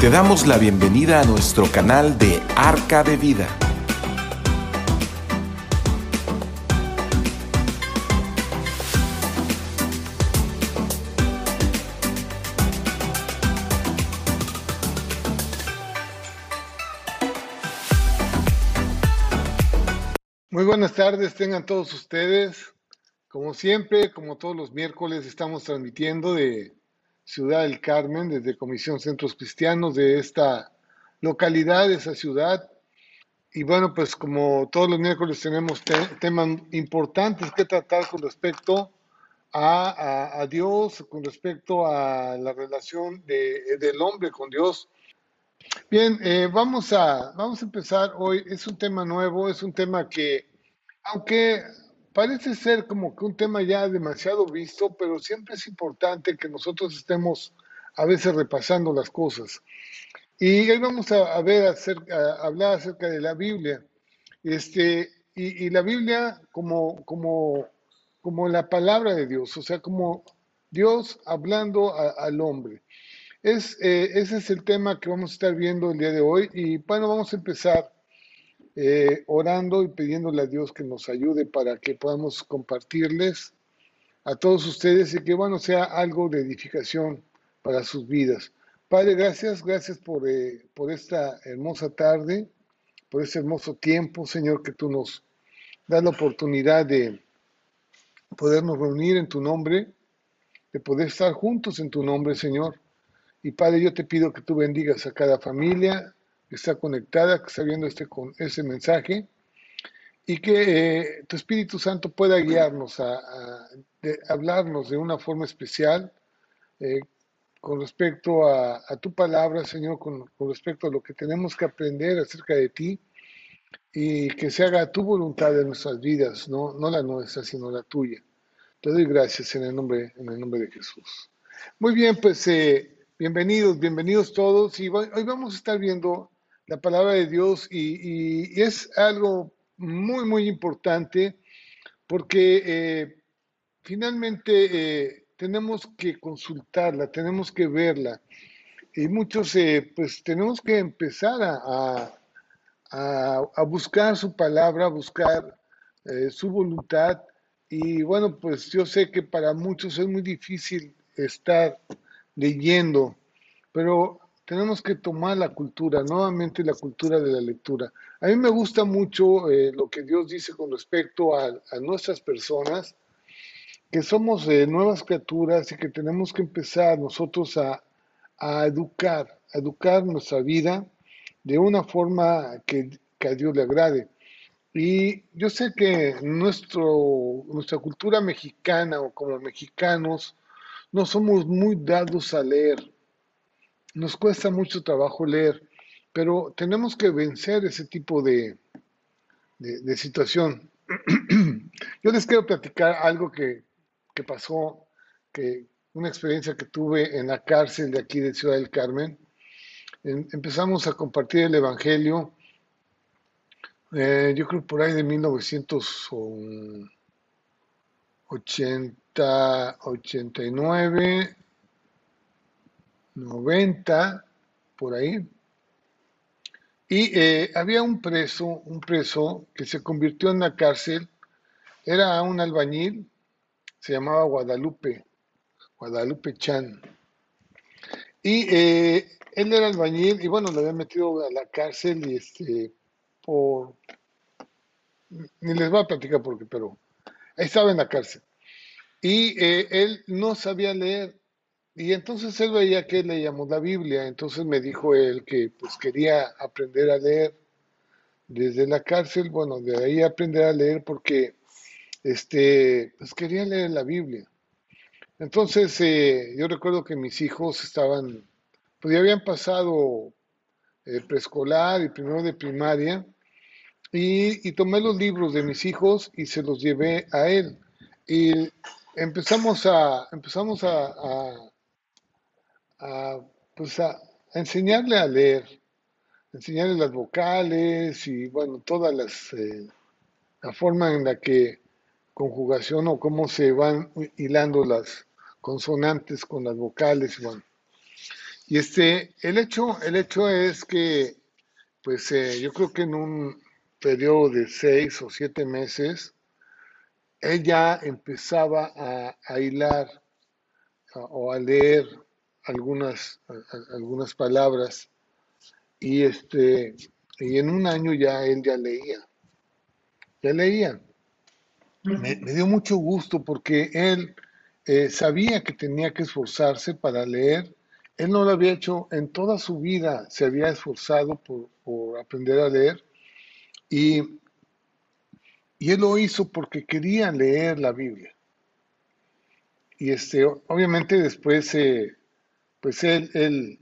Te damos la bienvenida a nuestro canal de Arca de Vida. Muy buenas tardes, tengan todos ustedes. Como siempre, como todos los miércoles, estamos transmitiendo de Ciudad del Carmen, desde Comisión Centros Cristianos de esta localidad, de esa ciudad. Y bueno, pues como todos los miércoles tenemos temas importantes que tratar con respecto a, Dios, con respecto a la relación del hombre con Dios. Bien, eh, vamos, a, vamos a empezar hoy. Es un tema nuevo, es un tema que, aunque parece ser como que un tema ya demasiado visto, pero siempre es importante que nosotros estemos a veces repasando las cosas. Y hoy vamos a, ver, acerca, hablar acerca de la Biblia. Este, y, la Biblia como, como, como la palabra de Dios, o sea, como Dios hablando al hombre. Es, eh, ese es el tema que vamos a estar viendo el día de hoy. Y bueno, vamos a empezar eh, orando y pidiéndole a Dios que nos ayude para que podamos compartirles a todos ustedes y que bueno sea algo de edificación para sus vidas. Padre, gracias, gracias por, eh, por esta hermosa tarde, por este hermoso tiempo, Señor, que tú nos das la oportunidad de podernos reunir en tu nombre, de poder estar juntos en tu nombre, Señor. Y Padre, yo te pido que tú bendigas a cada familia, está conectada, que está viendo este, con ese mensaje y que eh, tu Espíritu Santo pueda guiarnos a, hablarnos de una forma especial eh, con respecto a, tu palabra, Señor, con, respecto a lo que tenemos que aprender acerca de ti y que se haga tu voluntad en nuestras vidas, no, no la nuestra, sino la tuya. Te doy gracias en el nombre, en el nombre de Jesús. Muy bien, pues eh, bienvenidos, bienvenidos todos y hoy vamos a estar viendo la palabra de Dios y, es algo muy, muy importante porque eh, finalmente eh, tenemos que consultarla, tenemos que verla. Y muchos eh, pues tenemos que empezar a, a, buscar su palabra, a buscar su voluntad. Y bueno, pues yo sé que para muchos es muy difícil estar leyendo, pero tenemos que tomar la cultura, nuevamente la cultura de la lectura. A mí me gusta mucho eh, lo que Dios dice con respecto a, nuestras personas, que somos eh, nuevas criaturas y que tenemos que empezar nosotros a, educar, a educar nuestra vida de una forma que, a Dios le agrade. Y yo sé que nuestra cultura mexicana o como mexicanos no somos muy dados a leer nos cuesta mucho trabajo leer, pero tenemos que vencer ese tipo de, de, situación. Yo les quiero platicar algo que, pasó, que una experiencia que tuve en la cárcel de aquí de Ciudad del Carmen. empezamos a compartir el Evangelio, eh, yo creo por ahí de 1989, 90, por ahí. Y eh, había un preso, un preso que se convirtió en la cárcel, era un albañil, se llamaba Guadalupe, Guadalupe Chan. Y eh, él era albañil y bueno, le había metido a la cárcel y este, por, ni les voy a platicar porque, pero ahí estaba en la cárcel. Y eh, él no sabía leer y entonces él veía que leíamos la Biblia, entonces me dijo él que pues quería aprender a leer desde la cárcel, bueno, de ahí aprender a leer porque este, pues quería leer la Biblia. Entonces eh, yo recuerdo que mis hijos estaban, pues ya habían pasado eh, preescolar y primero de primaria, y, tomé los libros de mis hijos y se los llevé a él. Y empezamos a, empezamos a a, pues a, enseñarle a leer, enseñarle las vocales y bueno, todas las, eh, la forma en la que conjugación o cómo se van hilando las consonantes con las vocales. Bueno. Y este, el hecho, el hecho es que, pues eh, yo creo que en un periodo de seis o siete meses, ella empezaba a, hilar o a leer algunas, algunas palabras. Y este y en un año ya él ya leía. Ya leía. Me, dio mucho gusto porque él eh, sabía que tenía que esforzarse para leer. Él no lo había hecho en toda su vida se había esforzado por, por aprender a leer. Y y él lo hizo porque quería leer la Biblia. Y este, obviamente después, eh, pues él,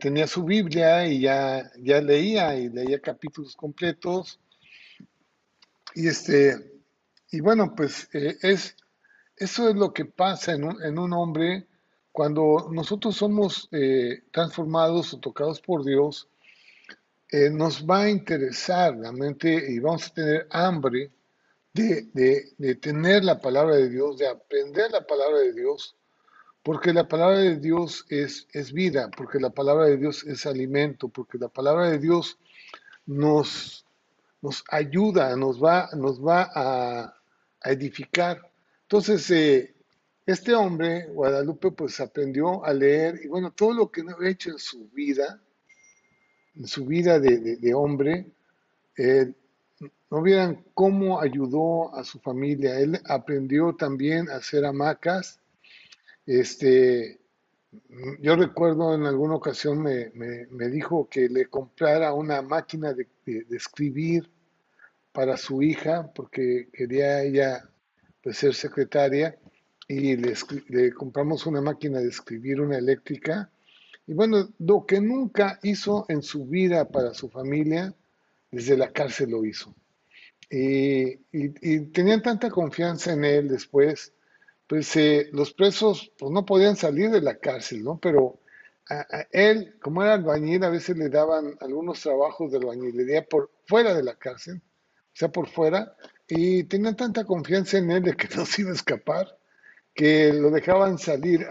tenía su Biblia y ya, leía y leía capítulos completos. Y este, y bueno, pues eh, es, eso es lo que pasa en un, hombre cuando nosotros somos eh, transformados o tocados por Dios eh, nos va a interesar la mente y vamos a tener hambre de, tener la palabra de Dios, de aprender la palabra de Dios, porque la palabra de Dios es, es vida, porque la palabra de Dios es alimento, porque la palabra de Dios nos, nos ayuda, nos va, nos va a, edificar. Entonces, eh, este hombre, Guadalupe, pues aprendió a leer y bueno, todo lo que no ha hecho en su vida, en su vida de, hombre, eh, no vieran cómo ayudó a su familia. Él aprendió también a hacer hamacas. Este, yo recuerdo en alguna ocasión me, dijo que le comprara una máquina de, escribir para su hija, porque quería ella pues, ser secretaria, y le, compramos una máquina de escribir, una eléctrica, y bueno, lo que nunca hizo en su vida para su familia, desde la cárcel lo hizo. Y, tenían tanta confianza en él después, pues eh, los presos pues, no podían salir de la cárcel, ¿no? Pero a, él, como era albañil, a veces le daban algunos trabajos de albañilería por fuera de la cárcel, o sea, por fuera, y tenían tanta confianza en él de que no se iba a escapar, que lo dejaban salir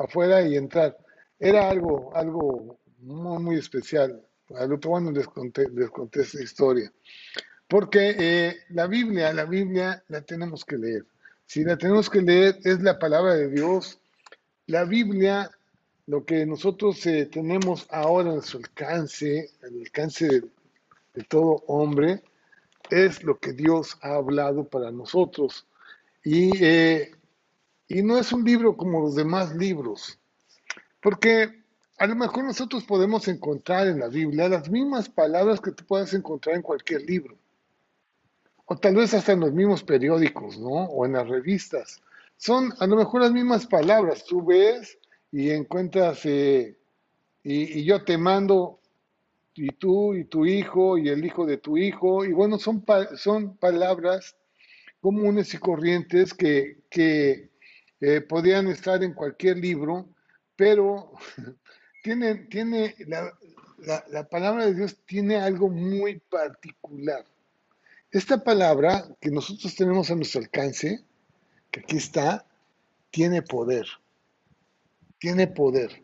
afuera y entrar era algo, algo muy, muy especial. A bueno les conté, les conté esta historia. Porque eh, la Biblia, la Biblia la tenemos que leer. Si la tenemos que leer, es la palabra de Dios. La Biblia, lo que nosotros eh, tenemos ahora en su alcance, el alcance de, todo hombre, es lo que Dios ha hablado para nosotros. Y, eh, y no es un libro como los demás libros. Porque a lo mejor nosotros podemos encontrar en la Biblia las mismas palabras que tú puedes encontrar en cualquier libro. O tal vez hasta en los mismos periódicos, ¿no? O en las revistas. Son a lo mejor las mismas palabras. Tú ves y encuentras, eh, y, yo te mando, y tú, y tu hijo, y el hijo de tu hijo. Y bueno, son, son palabras comunes y corrientes que, que eh, podrían estar en cualquier libro pero tiene, tiene la, palabra de Dios tiene algo muy particular. Esta palabra que nosotros tenemos a nuestro alcance, que aquí está, tiene poder. Tiene poder.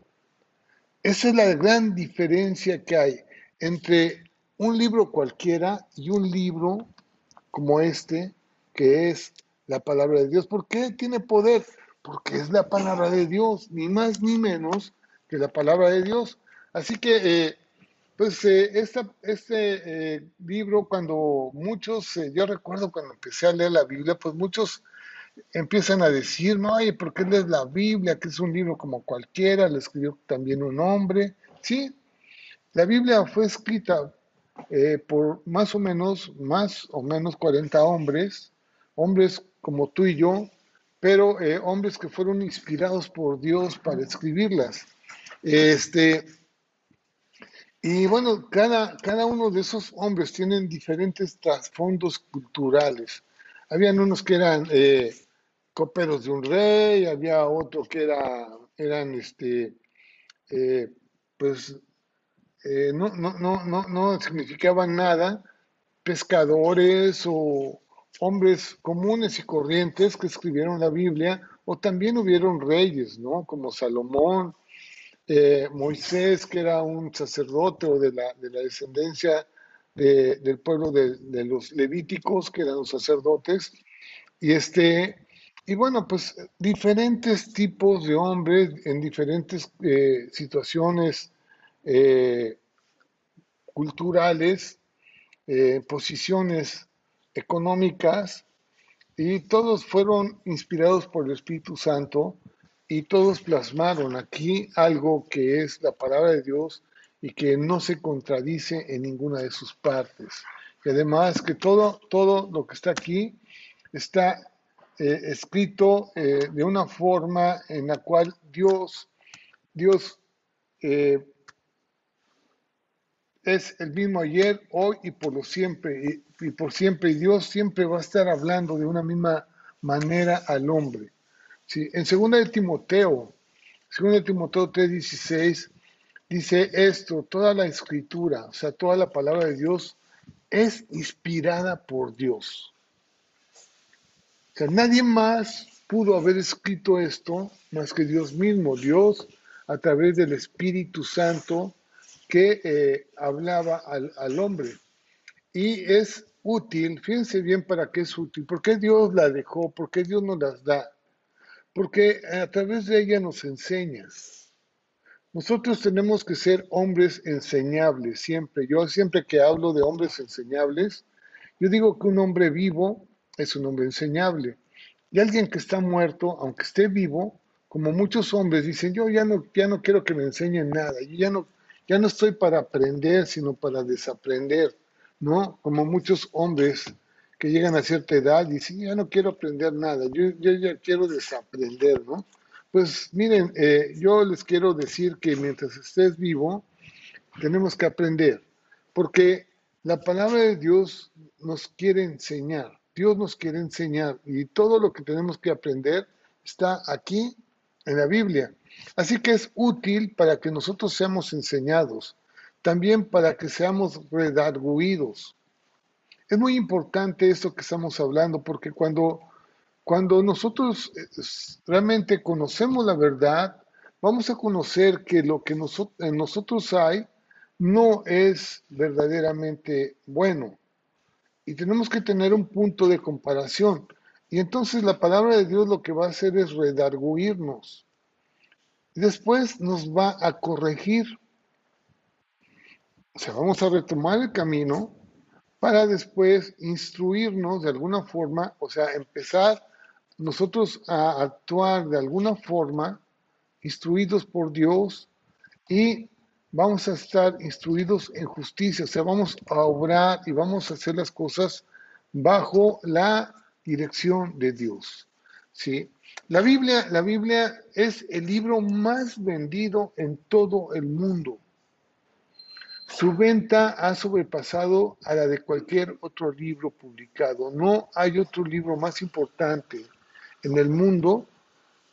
Esa es la gran diferencia que hay entre un libro cualquiera y un libro como este, que es la palabra de Dios. ¿Por qué tiene poder? porque es la palabra de Dios, ni más ni menos que la palabra de Dios. Así que, eh, pues, eh, este eh, libro, cuando muchos, yo recuerdo cuando empecé a leer la Biblia, pues muchos empiezan a decir, no, oye, ¿por qué lees la Biblia? Que es un libro como cualquiera, le escribió también un hombre. Sí, la Biblia fue escrita por más o menos, más o menos 40 hombres, hombres como tú y yo, pero eh, hombres que fueron inspirados por Dios para escribirlas. Este, y bueno, cada, cada uno de esos hombres tienen diferentes trasfondos culturales. Habían unos que eran eh, coperos de un rey, había otros que era, eran, este, eh, pues, no, no, no, no, no significaban nada, pescadores o, hombres comunes y corrientes que escribieron la Biblia, o también hubieron reyes, ¿no? Como Salomón, eh, Moisés, que era un sacerdote o de la, de la descendencia del pueblo de, los levíticos, que eran los sacerdotes, y este, y bueno, pues diferentes tipos de hombres en diferentes eh, situaciones eh, culturales, posiciones económicas, y todos fueron inspirados por el Espíritu Santo y todos plasmaron aquí algo que es la palabra de Dios y que no se contradice en ninguna de sus partes. Y además que todo, todo lo que está aquí está eh, escrito eh, de una forma en la cual Dios, Dios eh, es el mismo ayer, hoy y por lo siempre, y, y por siempre. Y Dios siempre va a estar hablando de una misma manera al hombre. Sí, en 2 de Timoteo, 2 de Timoteo 3:16, dice esto, toda la escritura, o sea, toda la palabra de Dios es inspirada por Dios. O sea, nadie más pudo haber escrito esto más que Dios mismo, Dios a través del Espíritu Santo que eh, hablaba al, al hombre. Y es útil, fíjense bien para qué es útil, por qué Dios la dejó, por qué Dios nos las da porque a través de ella nos enseñas. Nosotros tenemos que ser hombres enseñables siempre. Yo siempre que hablo de hombres enseñables, yo digo que un hombre vivo es un hombre enseñable. Y alguien que está muerto, aunque esté vivo, como muchos hombres dicen, yo ya no, ya no quiero que me enseñen nada, yo ya no, ya no estoy para aprender, sino para desaprender, ¿no? Como muchos hombres que llegan a cierta edad y dicen, ya no quiero aprender nada, yo, ya quiero desaprender, ¿no? Pues miren, eh, yo les quiero decir que mientras estés vivo, tenemos que aprender, porque la palabra de Dios nos quiere enseñar, Dios nos quiere enseñar y todo lo que tenemos que aprender está aquí en la Biblia. Así que es útil para que nosotros seamos enseñados, también para que seamos redarguidos, es muy importante esto que estamos hablando, porque cuando, cuando nosotros eh, realmente conocemos la verdad, vamos a conocer que lo que en nosotros hay no es verdaderamente bueno. Y tenemos que tener un punto de comparación. Y entonces la palabra de Dios lo que va a hacer es redarguirnos. Después nos va a corregir. O sea, vamos a retomar el camino para después instruirnos de alguna forma, o sea, empezar nosotros a actuar de alguna forma, instruidos por Dios, y vamos a estar instruidos en justicia, o sea, vamos a obrar y vamos a hacer las cosas bajo la dirección de Dios. ¿sí? La Biblia, la Biblia es el libro más vendido en todo el mundo. Su venta ha sobrepasado a la de cualquier otro libro publicado. No hay otro libro más importante en el mundo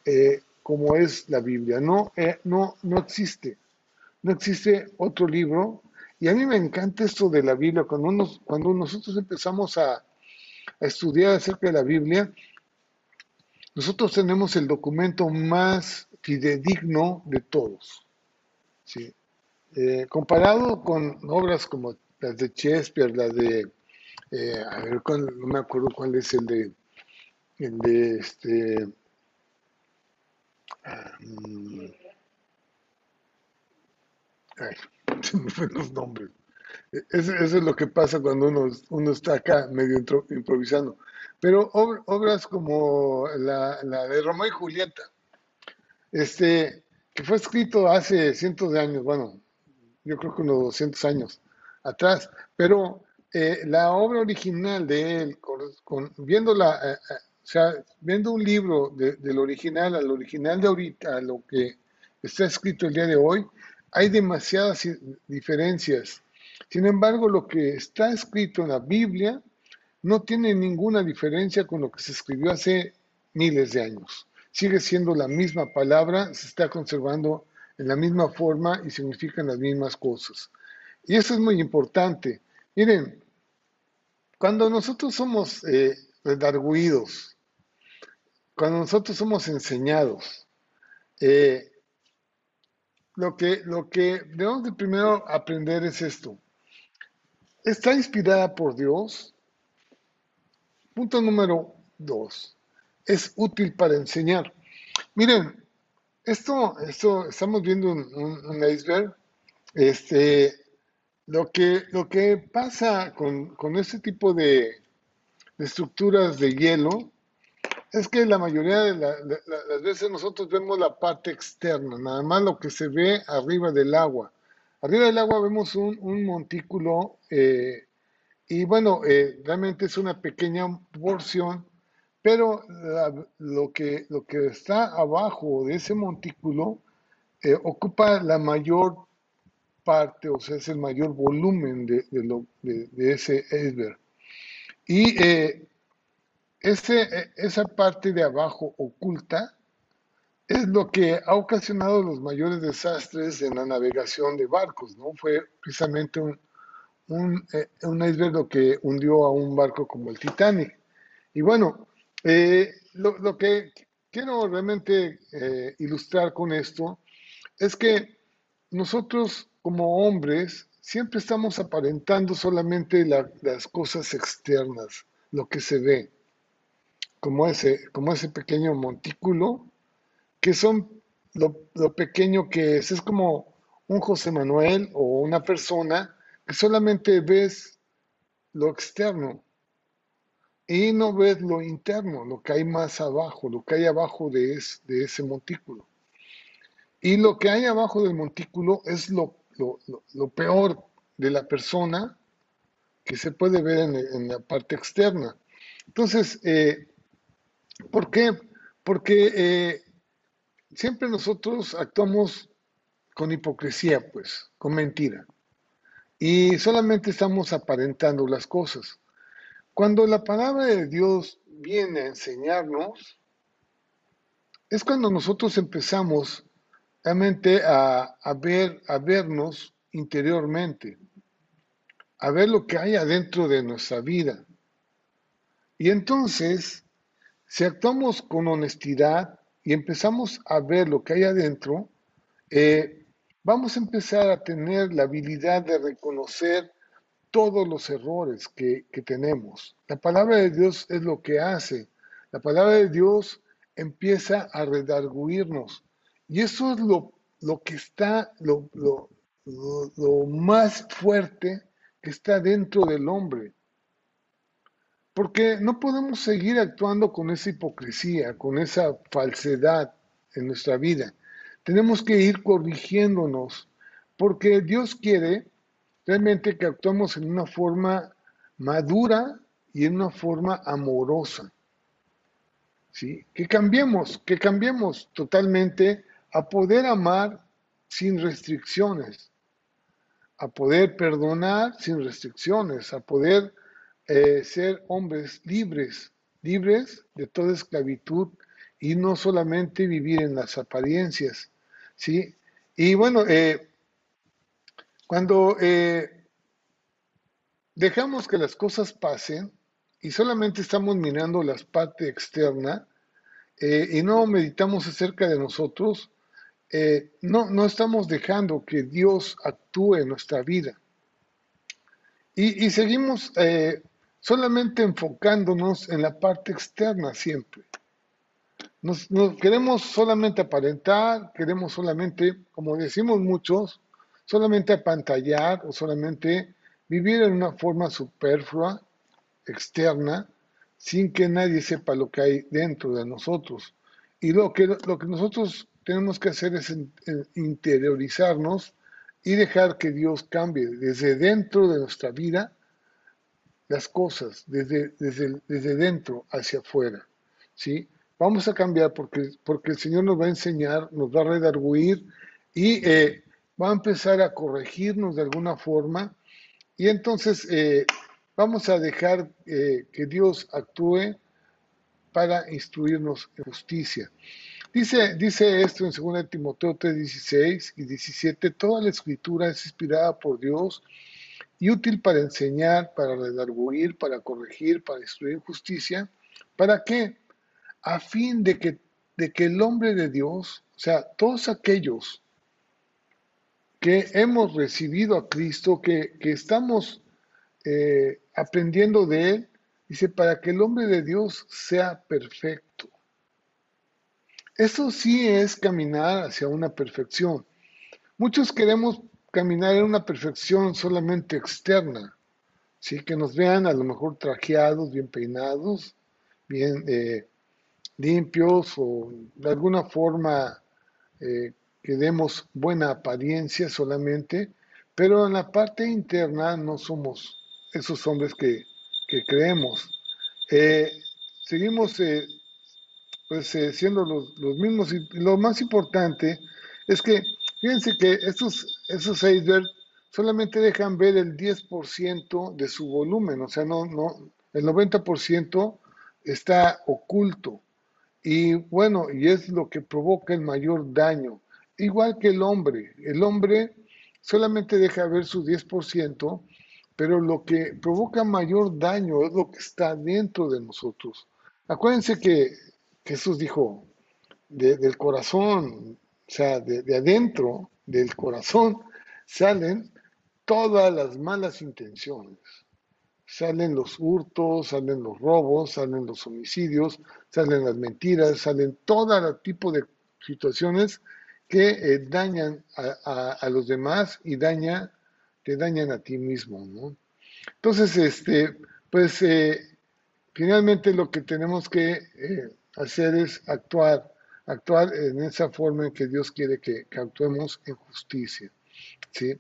eh, como es la Biblia. No, eh, no, no existe. No existe otro libro. Y a mí me encanta esto de la Biblia. Cuando, nosotros empezamos a, a estudiar acerca de la Biblia, nosotros tenemos el documento más fidedigno de todos. ¿sí? Eh, comparado con obras como las de Shakespeare, las de, eh, a ver, no me acuerdo cuál es el de, el de este, um, ay, se me fueron los nombres. Eso, es lo que pasa cuando uno, uno está acá medio improvisando. Pero obras como la, la, de Romeo y Julieta, este, que fue escrito hace cientos de años, bueno, yo creo que unos 200 años atrás, pero eh, la obra original de él, con, viendo, eh, eh, o sea, viendo un libro del original al original de ahorita, a lo que está escrito el día de hoy, hay demasiadas diferencias. Sin embargo, lo que está escrito en la Biblia no tiene ninguna diferencia con lo que se escribió hace miles de años. Sigue siendo la misma palabra, se está conservando en la misma forma y significan las mismas cosas. Y eso es muy importante. Miren, cuando nosotros somos eh, cuando nosotros somos enseñados, eh, lo que, lo que debemos de primero aprender es esto. ¿Está inspirada por Dios? Punto número dos. Es útil para enseñar. Miren, esto, esto estamos viendo un, iceberg. Este, lo que, pasa con, este tipo de, de estructuras de hielo es que la mayoría de, las veces nosotros vemos la parte externa, nada más lo que se ve arriba del agua. Arriba del agua vemos un, montículo eh, y bueno, eh, realmente es una pequeña porción, pero lo, que, lo que está abajo de ese montículo eh, ocupa la mayor parte, o sea, es el mayor volumen de, de ese iceberg. Y ese, esa parte de abajo oculta es lo que ha ocasionado los mayores desastres en la navegación de barcos, ¿no? Fue precisamente un, un, eh, iceberg lo que hundió a un barco como el Titanic. Y bueno, eh, lo, que quiero realmente eh, ilustrar con esto es que nosotros como hombres siempre estamos aparentando solamente las cosas externas, lo que se ve como ese, como ese pequeño montículo, que son lo, pequeño que es. Es como un José Manuel o una persona que solamente ves lo externo y no ves lo interno, lo que hay más abajo, lo que hay abajo de, de ese montículo. Y lo que hay abajo del montículo es lo, lo, peor de la persona que se puede ver en, la parte externa. Entonces, eh, ¿Por qué? Porque eh, siempre nosotros actuamos con hipocresía, pues, con mentira. Y solamente estamos aparentando las cosas. Cuando la palabra de Dios viene a enseñarnos, es cuando nosotros empezamos realmente a, a, ver, a vernos interiormente, a ver lo que hay adentro de nuestra vida. Y entonces si actuamos con honestidad y empezamos a ver lo que hay adentro, eh, vamos a empezar a tener la habilidad de reconocer todos los errores que, tenemos. La palabra de Dios es lo que hace. La palabra de Dios empieza a redarguirnos. Y eso es lo, lo que está, lo, lo, lo más fuerte que está dentro del hombre. Porque no podemos seguir actuando con esa hipocresía, con esa falsedad en nuestra vida. Tenemos que ir corrigiéndonos, porque Dios quiere realmente que actuemos en una forma madura y en una forma amorosa. ¿Sí? Que cambiemos, que cambiemos totalmente a poder amar sin restricciones, a poder perdonar sin restricciones, a poder eh, ser hombres libres, libres de toda esclavitud y no solamente vivir en las apariencias, ¿sí? Y bueno, eh, cuando eh, dejamos que las cosas pasen y solamente estamos mirando la parte externa y no meditamos acerca de nosotros, no, no estamos dejando que Dios actúe en nuestra vida. Y, seguimos solamente enfocándonos en la parte externa siempre. Nos, queremos solamente aparentar, queremos solamente, como decimos muchos, solamente apantallar o solamente vivir en una forma superflua, externa, sin que nadie sepa lo que hay dentro de nosotros. Y lo que, lo que nosotros tenemos que hacer es interiorizarnos y dejar que Dios cambie desde dentro de nuestra vida las cosas desde, desde, desde dentro hacia afuera. ¿sí? Vamos a cambiar porque, porque el Señor nos va a enseñar, nos va a redarguir y eh, va a empezar a corregirnos de alguna forma. Y entonces eh, vamos a dejar eh, que Dios actúe para instruirnos en justicia. Dice, dice esto en 2 Timoteo 3, 16 y 17, toda la escritura es inspirada por Dios y útil para enseñar, para redarguir, para corregir, para instruir justicia. ¿Para qué? A fin de que, de que el hombre de Dios, o sea, todos aquellos que hemos recibido a Cristo, que, estamos eh, aprendiendo de Él, dice, para que el hombre de Dios sea perfecto. Eso sí es caminar hacia una perfección. Muchos queremos caminar en una perfección solamente externa, ¿sí? que nos vean a lo mejor trajeados, bien peinados, bien eh, limpios o de alguna forma eh, que demos buena apariencia solamente, pero en la parte interna no somos esos hombres que, creemos. Eh, seguimos pues siendo los, los, mismos y lo más importante es que fíjense que estos, estos icebergs solamente dejan ver el 10% de su volumen, o sea, no, no, el 90% está oculto. Y bueno, y es lo que provoca el mayor daño. Igual que el hombre. El hombre solamente deja ver su 10%, pero lo que provoca mayor daño es lo que está dentro de nosotros. Acuérdense que Jesús dijo, del corazón, o sea, de adentro del corazón, salen todas las malas intenciones. Salen los hurtos, salen los robos, salen los homicidios, salen las mentiras, salen todo tipo de situaciones que eh, dañan a, los demás y daña, te dañan a ti mismo, ¿no? Entonces, este, pues eh, finalmente lo que tenemos que eh, hacer es actuar, actuar en esa forma en que Dios quiere que, actuemos en justicia, ¿sí?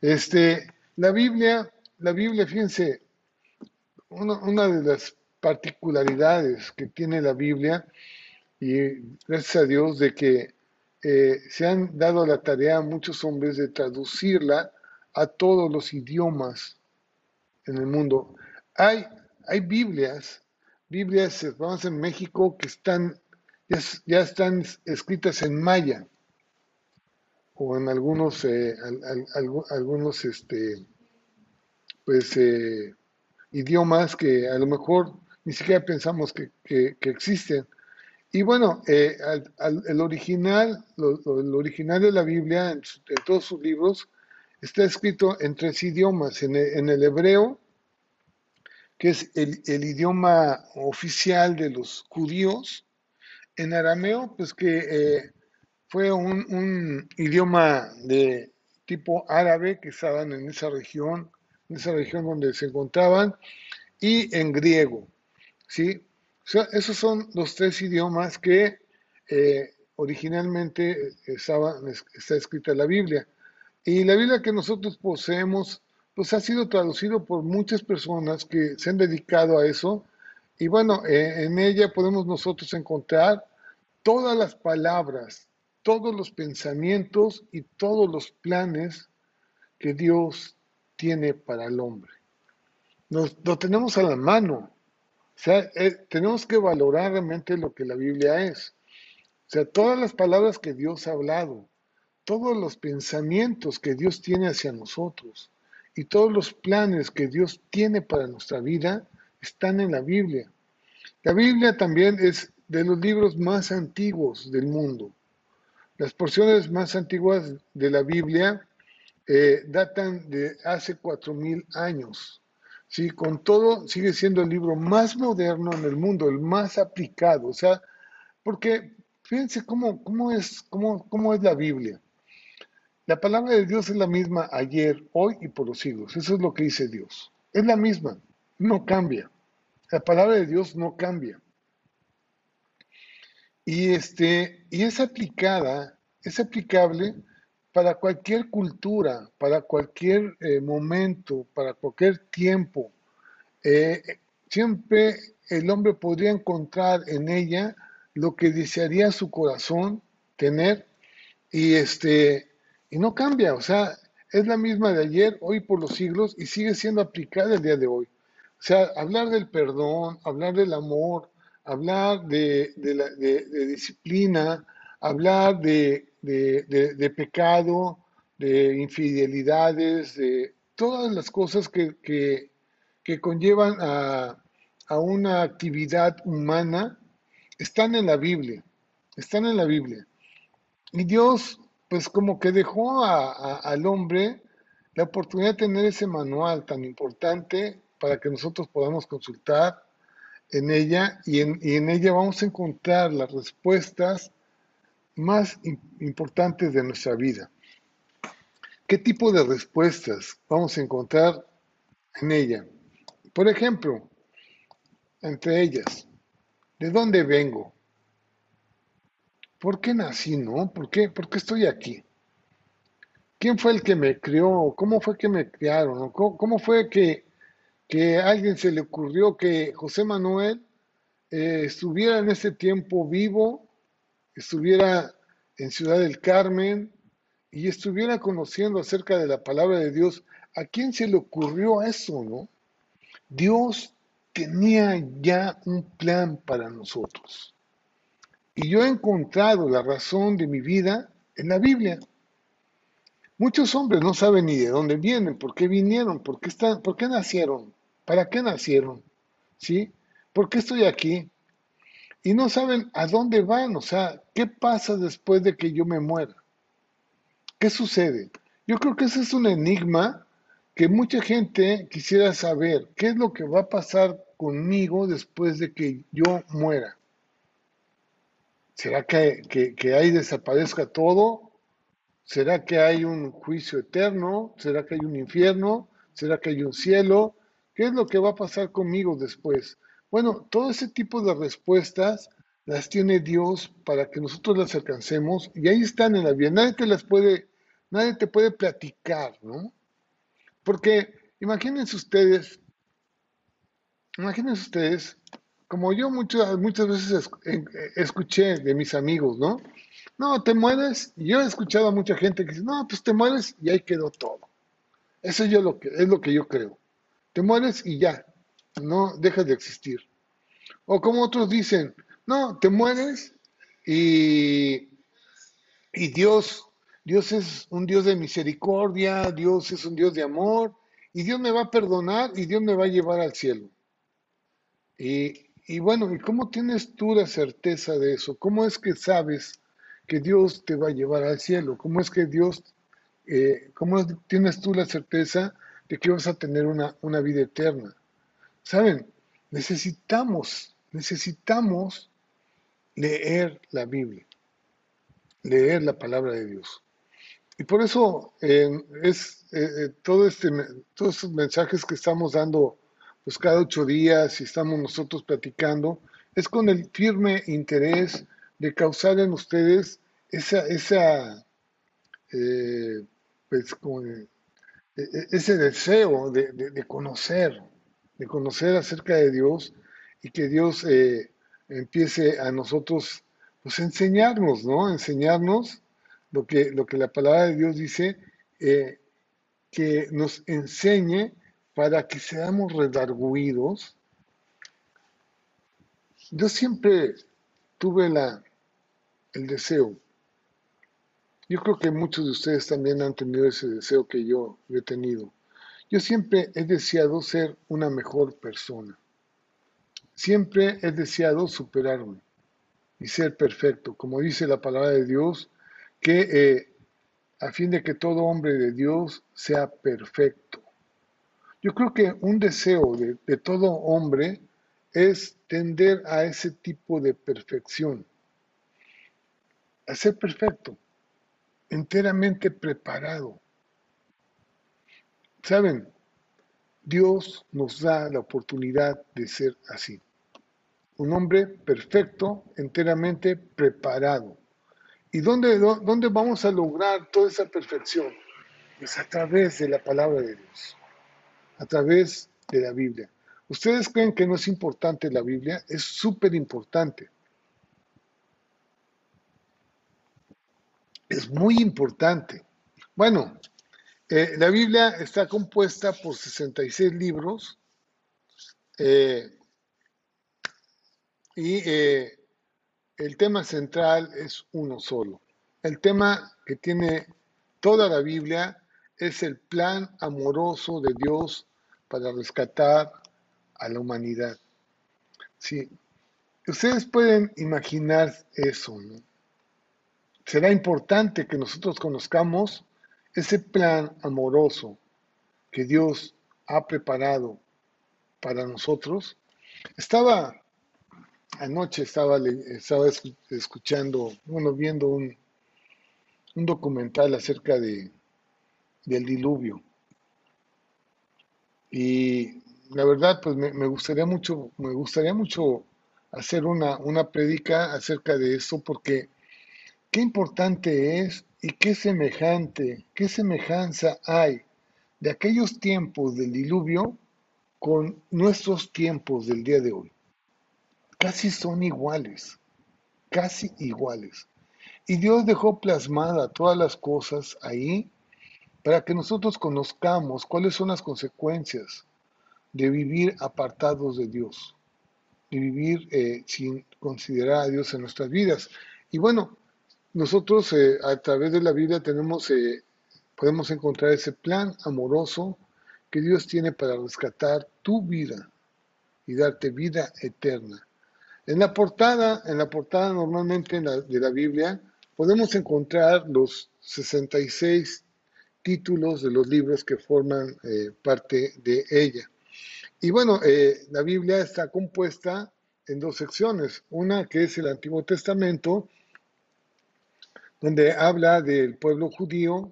Este, la Biblia, la Biblia, fíjense, una, de las particularidades que tiene la Biblia, y gracias a Dios de que eh, se han dado la tarea a muchos hombres de traducirla a todos los idiomas en el mundo. Hay, hay Biblias, Biblias, vamos en México, que están, ya están escritas en maya o en algunos, eh, algunos este, pues, eh, idiomas que a lo mejor ni siquiera pensamos que, existen. Y bueno, eh, el original, lo, original de la Biblia, en, todos sus libros, está escrito en tres idiomas. En el, hebreo, que es el, el, idioma oficial de los judíos. En arameo, pues que fue un, idioma de tipo árabe que estaban en esa región, en esa región donde se encontraban, y en griego. ¿sí? Esos son los tres idiomas que eh, originalmente estaban, está escrita la Biblia. Y la Biblia que nosotros poseemos, pues ha sido traducido por muchas personas que se han dedicado a eso. Y bueno, eh, en ella podemos nosotros encontrar todas las palabras, todos los pensamientos y todos los planes que Dios tiene para el hombre. Nos, lo tenemos a la mano. Eh, tenemos que valorar realmente lo que la Biblia es. O sea, todas las palabras que Dios ha hablado, todos los pensamientos que Dios tiene hacia nosotros y todos los planes que Dios tiene para nuestra vida están en la Biblia. La Biblia también es de los libros más antiguos del mundo. Las porciones más antiguas de la Biblia eh, datan de hace cuatro mil años. ¿Sí? Con todo, sigue siendo el libro más moderno en el mundo, el más aplicado. O sea, porque fíjense cómo, cómo, es, cómo, cómo es la Biblia. La palabra de Dios es la misma ayer, hoy y por los siglos. Eso es lo que dice Dios. Es la misma, no cambia. La palabra de Dios no cambia. Y, este, y es aplicada, es aplicable para cualquier cultura, para cualquier eh, momento, para cualquier tiempo. Eh, siempre el hombre podría encontrar en ella lo que desearía su corazón tener y este y no cambia, o sea, es la misma de ayer, hoy por los siglos y sigue siendo aplicada el día de hoy. O sea, hablar del perdón, hablar del amor, hablar de, disciplina, hablar de, pecado, de infidelidades, de todas las cosas que, conllevan a, una actividad humana, están en la Biblia, están en la Biblia. Y Dios pues como que dejó al hombre la oportunidad de tener ese manual tan importante para que nosotros podamos consultar en ella y en, ella vamos a encontrar las respuestas más importantes de nuestra vida. ¿Qué tipo de respuestas vamos a encontrar en ella? Por ejemplo, entre ellas, ¿de dónde vengo? ¿Por qué nací, no? ¿Por qué, ¿Por qué estoy aquí? ¿Quién fue el que me crió? ¿Cómo fue que me criaron? ¿Cómo, fue que, que, a alguien se le ocurrió que José Manuel eh, estuviera en ese tiempo vivo, estuviera en Ciudad del Carmen y estuviera conociendo acerca de la palabra de Dios? ¿A quién se le ocurrió eso, no? Dios tenía ya un plan para nosotros. Y yo he encontrado la razón de mi vida en la Biblia. Muchos hombres no saben ni de dónde vienen, por qué vinieron, por qué, están, por qué nacieron, para qué nacieron, ¿sí? ¿Por qué estoy aquí? Y no saben a dónde van, o sea, ¿qué pasa después de que yo me muera? ¿Qué sucede? Yo creo que ese es un enigma que mucha gente quisiera saber, ¿qué es lo que va a pasar conmigo después de que yo muera? ¿Será que, que, que ahí desaparezca todo? ¿Será que hay un juicio eterno? ¿Será que hay un infierno? ¿Será que hay un cielo? ¿Qué es lo que va a pasar conmigo después? Bueno, todo ese tipo de respuestas las tiene Dios para que nosotros las alcancemos y ahí están en la vida. Nadie te las puede, nadie te puede platicar, ¿no? Porque imagínense ustedes, imagínense ustedes, como yo muchas, muchas veces escuché de mis amigos, ¿no? No, te mueres. Y yo he escuchado a mucha gente que dice, no, pues te mueres y ahí quedó todo. Eso yo lo que, es lo que yo creo. Te mueres y ya, no dejas de existir. O como otros dicen, no, te mueres y, y Dios, Dios es un Dios de misericordia, Dios es un Dios de amor, y Dios me va a perdonar y Dios me va a llevar al cielo. Y, y bueno, ¿y cómo tienes tú la certeza de eso? ¿Cómo es que sabes que Dios te va a llevar al cielo? ¿Cómo es que Dios, eh, cómo tienes tú la certeza de que vas a tener una, una vida eterna? Saben, necesitamos, necesitamos leer la Biblia, leer la palabra de Dios. Y por eso eh, es eh, todo este, todos estos mensajes que estamos dando pues cada ocho días y estamos nosotros platicando, es con el firme interés de causar en ustedes esa, esa eh, pues, e, e, ese deseo de, conocer, de conocer acerca de Dios y que Dios eh, empiece a nosotros, pues enseñarnos, ¿no? Enseñarnos lo que, lo que la palabra de Dios dice, eh, que nos enseñe para que seamos redarguidos. Yo siempre tuve la, el deseo. Yo creo que muchos de ustedes también han tenido ese deseo que yo he tenido. Yo siempre he deseado ser una mejor persona. Siempre he deseado superarme y ser perfecto, como dice la palabra de Dios, que eh, a fin de que todo hombre de Dios sea perfecto. Yo creo que un deseo de, de todo hombre es tender a ese tipo de perfección a ser perfecto, enteramente preparado. Saben, Dios nos da la oportunidad de ser así. Un hombre perfecto, enteramente preparado. ¿Y dónde, dónde vamos a lograr toda esa perfección? Pues a través de la palabra de Dios, a través de la Biblia. ¿Ustedes creen que no es importante la Biblia? Es súper importante. es muy importante. Bueno, eh, la Biblia está compuesta por 66 libros eh, y eh, el tema central es uno solo. El tema que tiene toda la Biblia es el plan amoroso de Dios para rescatar a la humanidad. Sí, ustedes pueden imaginar eso, ¿no? será importante que nosotros conozcamos ese plan amoroso que Dios ha preparado para nosotros. Estaba, anoche estaba, estaba escuchando, bueno, viendo un, un documental acerca de, del diluvio. Y la verdad, pues me, me, gustaría mucho, me gustaría mucho hacer una, una predica acerca de eso, porque qué importante es y qué semejante, qué semejanza hay de aquellos tiempos del diluvio con nuestros tiempos del día de hoy. Casi son iguales, casi iguales. Y Dios dejó plasmada todas las cosas ahí para que nosotros conozcamos cuáles son las consecuencias de vivir apartados de Dios, de vivir eh, sin considerar a Dios en nuestras vidas. Y bueno, nosotros eh, a través de la Biblia tenemos, eh, podemos encontrar ese plan amoroso que Dios tiene para rescatar tu vida y darte vida eterna. En la portada, en la portada normalmente de la Biblia, podemos encontrar los 66 títulos de los libros que forman parte de ella. Y bueno, eh, la Biblia está compuesta en dos secciones. Una que es el Antiguo Testamento, donde habla del pueblo judío,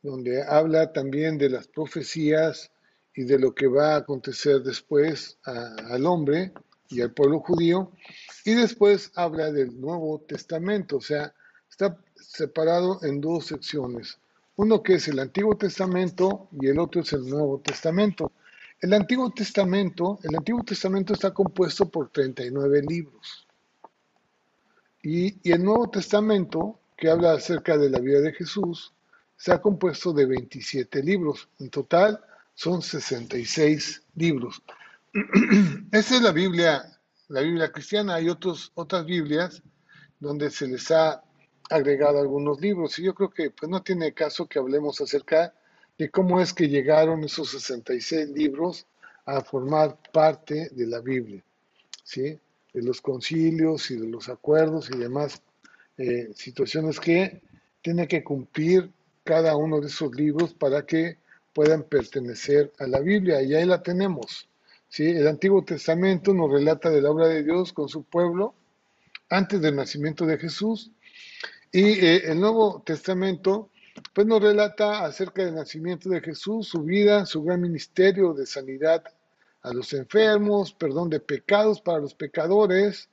donde habla también de las profecías y de lo que va a acontecer después al hombre y al pueblo judío. Y después habla del Nuevo Testamento, o sea, está separado en dos secciones. Uno que es el Antiguo Testamento y el otro es el Nuevo Testamento. El Antiguo Testamento, el Antiguo Testamento está compuesto por 39 libros. Y, el Nuevo Testamento, que habla acerca de la vida de Jesús, está compuesto de 27 libros. En total son 66 libros. Esa es la Biblia, la Biblia cristiana. Hay otros, otras Biblias donde se les ha agregado algunos libros. Y yo creo que pues, no tiene caso que hablemos acerca de cómo es que llegaron esos 66 libros a formar parte de la Biblia, ¿sí? de los concilios y de los acuerdos y demás eh, situaciones que tiene que cumplir cada uno de esos libros para que puedan pertenecer a la Biblia. Y ahí la tenemos. ¿sí? El Antiguo Testamento nos relata de la obra de Dios con su pueblo antes del nacimiento de Jesús. Y eh, el Nuevo Testamento pues nos relata acerca del nacimiento de Jesús, su vida, su gran ministerio de sanidad a los enfermos, perdón de pecados para los pecadores,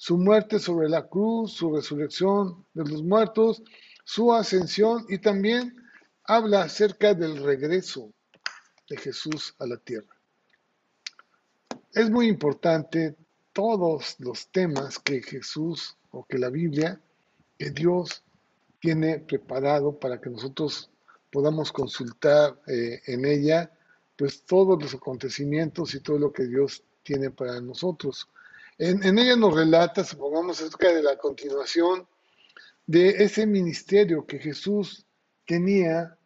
su muerte sobre la cruz, su resurrección de los muertos, su ascensión y también habla acerca del regreso de Jesús a la tierra. Es muy importante todos los temas que Jesús o que la Biblia, que Dios tiene preparado para que nosotros podamos consultar eh, en ella pues todos los acontecimientos y todo lo que Dios tiene para nosotros. En, ella nos relata, supongamos, acerca de la continuación de ese ministerio que Jesús tenía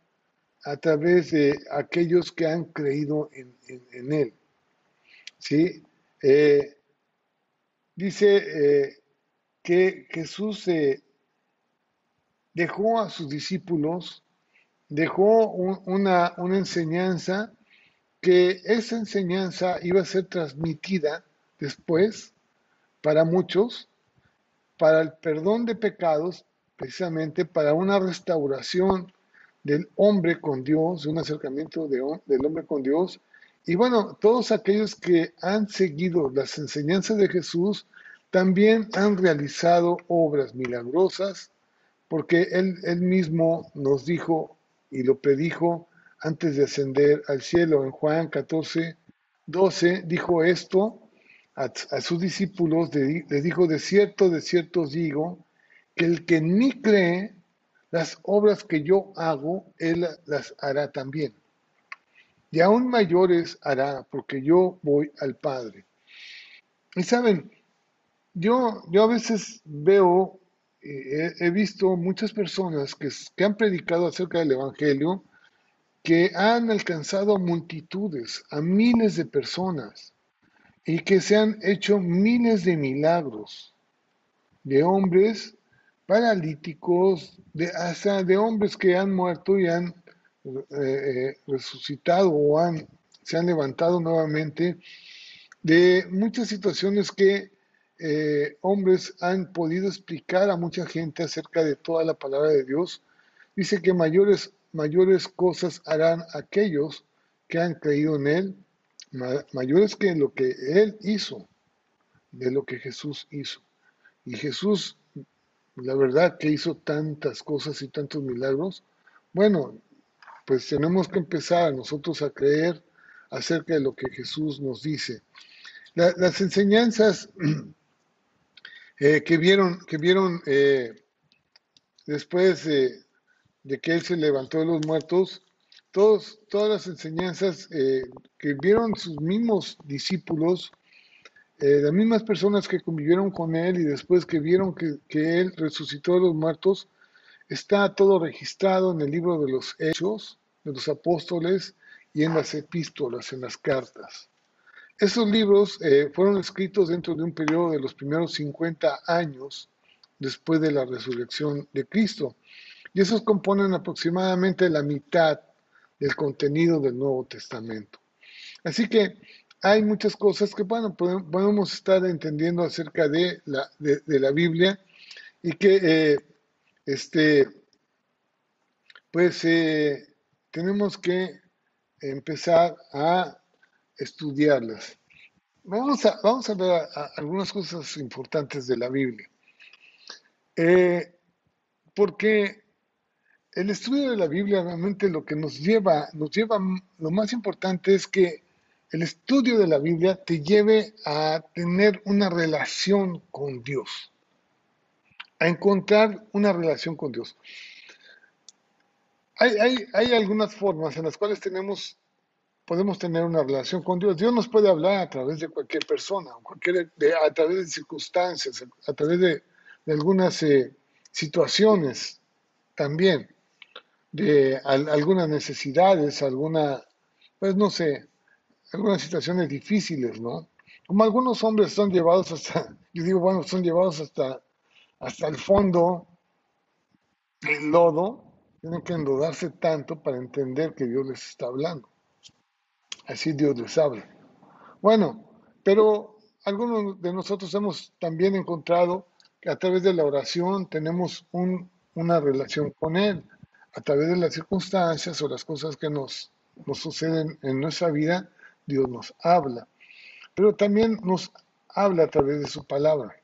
a través de aquellos que han creído en, Él. ¿Sí? Eh, dice eh, que Jesús se dejó a sus discípulos, dejó una, enseñanza que esa enseñanza iba a ser transmitida después para muchos, para el perdón de pecados, precisamente para una restauración del hombre con Dios, un acercamiento del hombre con Dios. Y bueno, todos aquellos que han seguido las enseñanzas de Jesús también han realizado obras milagrosas, porque él, él mismo nos dijo y lo predijo antes de ascender al cielo. En Juan 14, 12 dijo esto a, sus discípulos, les dijo, de cierto, de cierto os digo, que el que en mí cree, las obras que yo hago, él las hará también. Y aún mayores hará, porque yo voy al Padre. Y saben, yo, yo a veces veo he, visto muchas personas que, que han predicado acerca del Evangelio que han alcanzado multitudes, a miles de personas, y que se han hecho miles de milagros de hombres paralíticos, de, hasta de hombres que han muerto y han eh, eh, resucitado o han, se han levantado nuevamente, de muchas situaciones que eh, hombres han podido explicar a mucha gente acerca de toda la palabra de Dios. Dice que mayores, mayores cosas harán aquellos que han creído en Él, mayores que lo que Él hizo, de lo que Jesús hizo. Y Jesús, la verdad que hizo tantas cosas y tantos milagros, bueno, pues tenemos que empezar nosotros a creer acerca de lo que Jesús nos dice. las enseñanzas eh, que vieron, que vieron eh, después de, que Él se levantó de los muertos, todos, todas las enseñanzas eh, que vieron sus mismos discípulos, las mismas personas que convivieron con Él y después que vieron que, que Él resucitó de los muertos, Está todo registrado en el libro de los Hechos, de los Apóstoles y en las epístolas, en las cartas. Esos libros eh, fueron escritos dentro de un periodo de los primeros 50 años después de la resurrección de Cristo. Y esos componen aproximadamente la mitad del contenido del Nuevo Testamento. Así que hay muchas cosas que, bueno, podemos estar entendiendo acerca de la, de, la Biblia y que eh, este, pues eh, tenemos que empezar a estudiarlas. Vamos a, vamos a ver algunas cosas importantes de la Biblia. Eh, porque el estudio de la Biblia realmente lo que nos lleva, nos lleva, lo más importante es que el estudio de la Biblia te lleve a tener una relación con Dios a encontrar una relación con Dios. Hay, algunas formas en las cuales tenemos, podemos tener una relación con Dios. Dios nos puede hablar a través de cualquier persona, cualquier, a través de circunstancias, a, través de, algunas eh, situaciones también, de algunas necesidades, alguna, pues no sé, algunas situaciones difíciles, ¿no? Como algunos hombres son llevados hasta, yo digo, bueno, son llevados hasta hasta el fondo del lodo, tienen que enlodarse tanto para entender que Dios les está hablando. Así Dios les habla. Bueno, pero algunos de nosotros hemos también encontrado que a través de la oración tenemos una relación con Él. A través de las circunstancias o las cosas que nos, nos suceden en nuestra vida, Dios nos habla. Pero también nos habla a través de su palabra.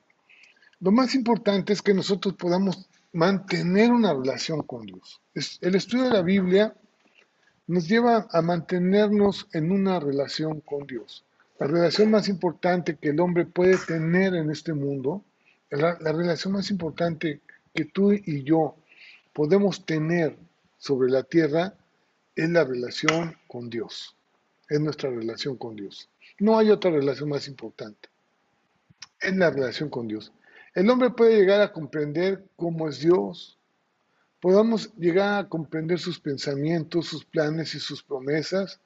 Lo más importante es que nosotros podamos mantener una relación con Dios. El estudio de la Biblia nos lleva a mantenernos en una relación con Dios. La relación más importante que el hombre puede tener en este mundo, la, relación más importante que tú y yo podemos tener sobre la tierra es la relación con Dios. Es nuestra relación con Dios. No hay otra relación más importante. Es la relación con Dios. El hombre puede llegar a comprender cómo es Dios. Podemos llegar a comprender sus pensamientos, sus planes y sus promesas.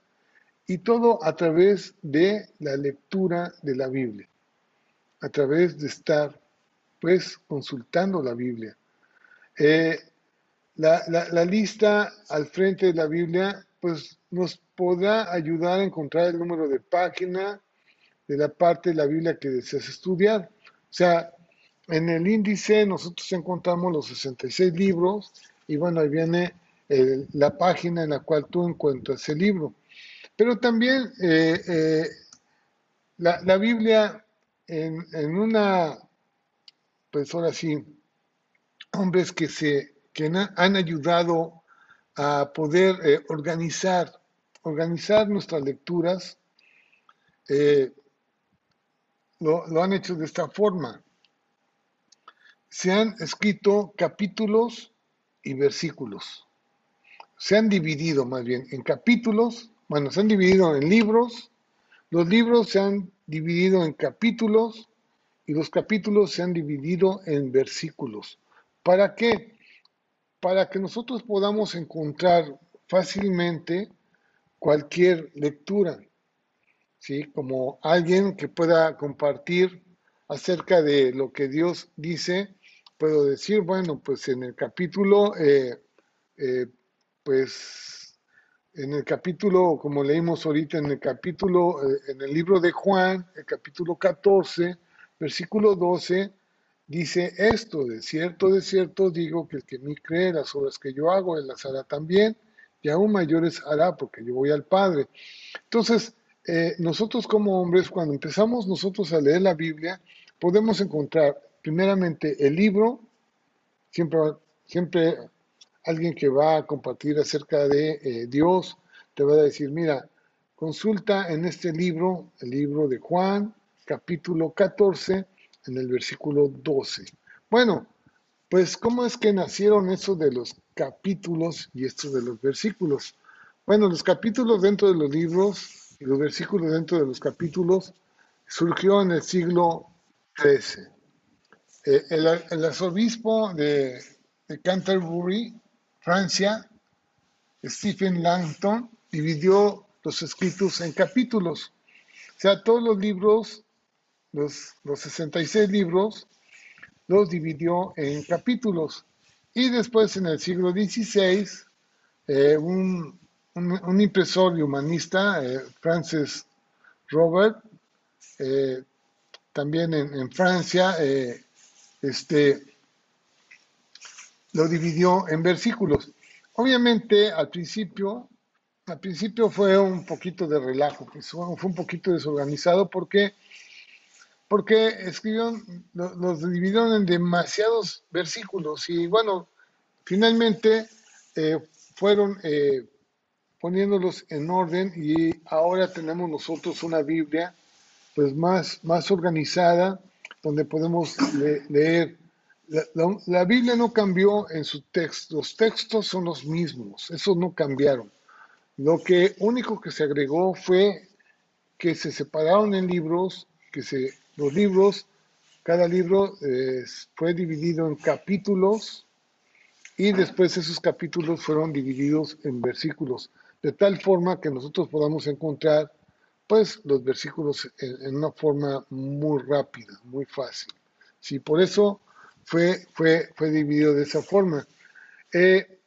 Y todo a través de la lectura de la Biblia. A través de estar, pues, consultando la Biblia. Eh, la, la lista al frente de la Biblia, pues, nos podrá ayudar a encontrar el número de página de la parte de la Biblia que deseas estudiar. O sea, en el índice nosotros encontramos los 66 libros y bueno, ahí viene la página en la cual tú encuentras el libro. Pero también eh, eh, la, Biblia en, una, pues ahora sí, hombres que, se, que han ayudado a poder eh, organizar, organizar nuestras lecturas, lo han hecho de esta forma se han escrito capítulos y versículos. Se han dividido más bien en capítulos, bueno, se han dividido en libros, los libros se han dividido en capítulos y los capítulos se han dividido en versículos. ¿Para qué? Para que nosotros podamos encontrar fácilmente cualquier lectura, ¿sí? Como alguien que pueda compartir acerca de lo que Dios dice puedo decir, bueno, pues en el capítulo, eh, eh, pues en el capítulo, como leímos ahorita, en el capítulo, eh, en el libro de Juan, el capítulo 14, versículo 12, dice esto, de cierto, de cierto digo que el que me cree las obras que yo hago, él las hará también, y aún mayores hará, porque yo voy al Padre. Entonces, nosotros como hombres, cuando empezamos nosotros a leer la Biblia, podemos encontrar primeramente el libro, siempre, siempre alguien que va a compartir acerca de eh, Dios te va a decir, mira, consulta en este libro, el libro de Juan, capítulo 14, en el versículo 12. Bueno, pues ¿cómo es que nacieron esos de los capítulos y estos de los versículos? Bueno, los capítulos dentro de los libros y los versículos dentro de los capítulos surgió en el siglo XIII. Eh, el, arzobispo de, Canterbury, Francia, Stephen Langton, dividió los escritos en capítulos. O sea, todos los libros, los, 66 libros, los dividió en capítulos. Y después, en el siglo XVI, eh, un, impresor y humanista, eh, Francis Robert, también en, Francia, este, lo dividió en versículos. Obviamente al principio, al principio fue un poquito de relajo, pues, fue un poquito desorganizado porque, porque escribieron, los dividieron en demasiados versículos y bueno, finalmente eh, fueron eh, poniéndolos en orden y ahora tenemos nosotros una Biblia pues más, más organizada donde podemos leer. La, Biblia no cambió en su texto, los textos son los mismos, esos no cambiaron. Lo que único que se agregó fue que se separaron en libros, que se, los libros, cada libro eh, fue dividido en capítulos y después esos capítulos fueron divididos en versículos, de tal forma que nosotros podamos encontrar pues los versículos en, una forma muy rápida, muy fácil. Sí, por eso fue, fue, fue dividido de esa forma. Eh,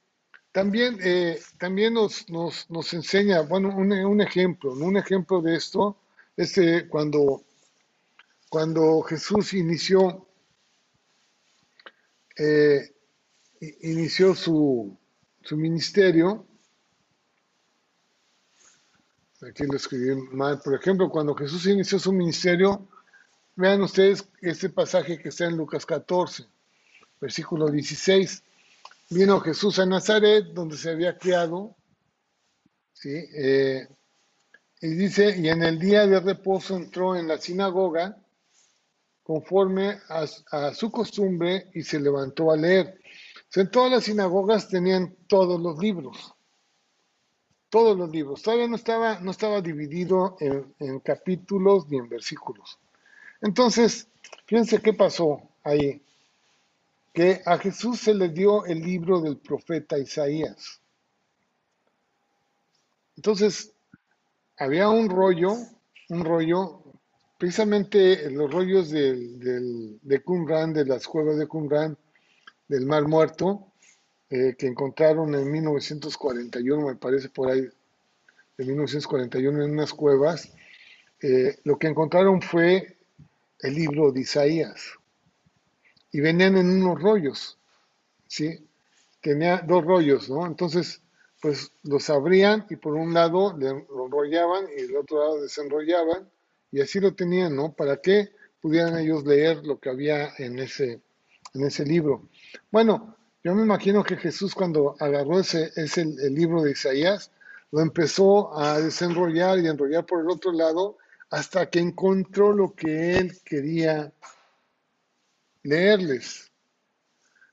también, eh, también nos, nos, nos, enseña, bueno, un, un, ejemplo, un ejemplo de esto es eh, cuando, cuando Jesús inició, inició su, su ministerio, aquí lo escribí mal, por ejemplo, cuando Jesús inició su ministerio, vean ustedes este pasaje que está en Lucas 14, versículo 16. Vino Jesús a Nazaret, donde se había criado, ¿sí? Eh, y dice, y en el día de reposo entró en la sinagoga, conforme a, su costumbre, y se levantó a leer. en todas las sinagogas tenían todos los libros todos los libros. Todavía no estaba, no estaba dividido en, capítulos ni en versículos. Entonces, fíjense qué pasó ahí. Que a Jesús se le dio el libro del profeta Isaías. Entonces, había un rollo, un rollo, precisamente los rollos del, de Qumran, de las cuevas de Qumran, del Mar Muerto, eh, que encontraron en 1941, me parece por ahí, de 1941 en unas cuevas, eh, lo que encontraron fue el libro de Isaías. Y venían en unos rollos, ¿sí? Tenía dos rollos, ¿no? Entonces, pues los abrían y por un lado lo enrollaban y del otro lado desenrollaban y así lo tenían, ¿no? Para que pudieran ellos leer lo que había en ese, en ese libro. Bueno, yo me imagino que Jesús cuando agarró ese, ese el libro de Isaías, lo empezó a desenrollar y enrollar por el otro lado hasta que encontró lo que él quería leerles.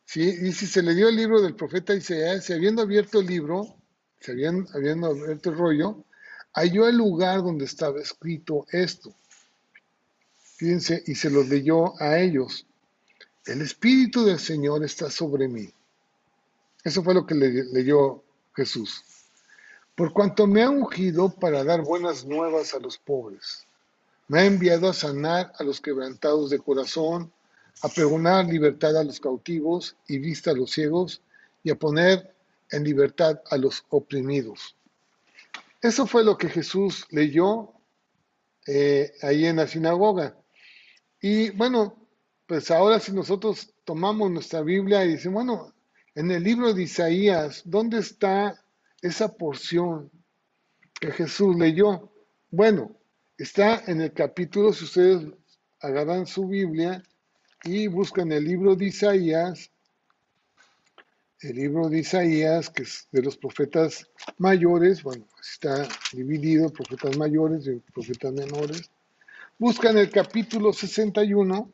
¿Sí? Y si se le dio el libro del profeta Isaías, se habiendo abierto el libro, se habían, habiendo abierto el rollo, halló el lugar donde estaba escrito esto. Fíjense, y se los leyó a ellos. El Espíritu del Señor está sobre mí. Eso fue lo que le leyó Jesús. Por cuanto me ha ungido para dar buenas nuevas a los pobres. Me ha enviado a sanar a los quebrantados de corazón, a pregonar libertad a los cautivos y vista a los ciegos y a poner en libertad a los oprimidos. Eso fue lo que Jesús leyó eh, ahí en la sinagoga. Y bueno, pues ahora si nosotros tomamos nuestra Biblia y decimos, bueno, en el libro de Isaías, ¿dónde está esa porción que Jesús leyó? Bueno, está en el capítulo, si ustedes agarran su Biblia y buscan el libro de Isaías, el libro de Isaías, que es de los profetas mayores, bueno, está dividido, profetas mayores y profetas menores. Buscan el capítulo 61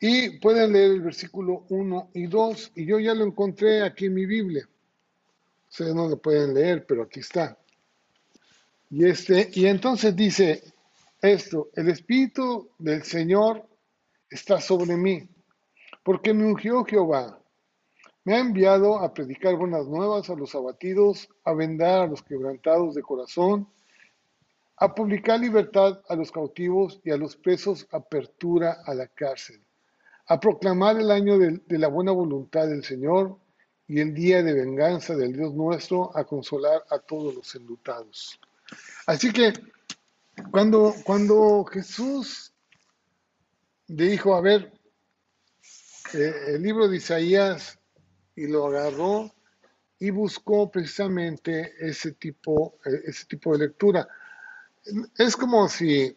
y pueden leer el versículo 1 y 2, y yo ya lo encontré aquí en mi Biblia. Ustedes no lo pueden leer, pero aquí está. Y, este, y entonces dice esto, el Espíritu del Señor está sobre mí porque me ungió Jehová. Me ha enviado a predicar buenas nuevas a los abatidos, a vendar a los quebrantados de corazón, a publicar libertad a los cautivos y a los presos apertura a la cárcel, a proclamar el año de, la buena voluntad del Señor y el día de venganza del Dios nuestro, a consolar a todos los enlutados. Así que cuando, cuando Jesús dijo, a ver, el libro de Isaías y lo agarró y buscó precisamente ese tipo, ese tipo de lectura. Es como si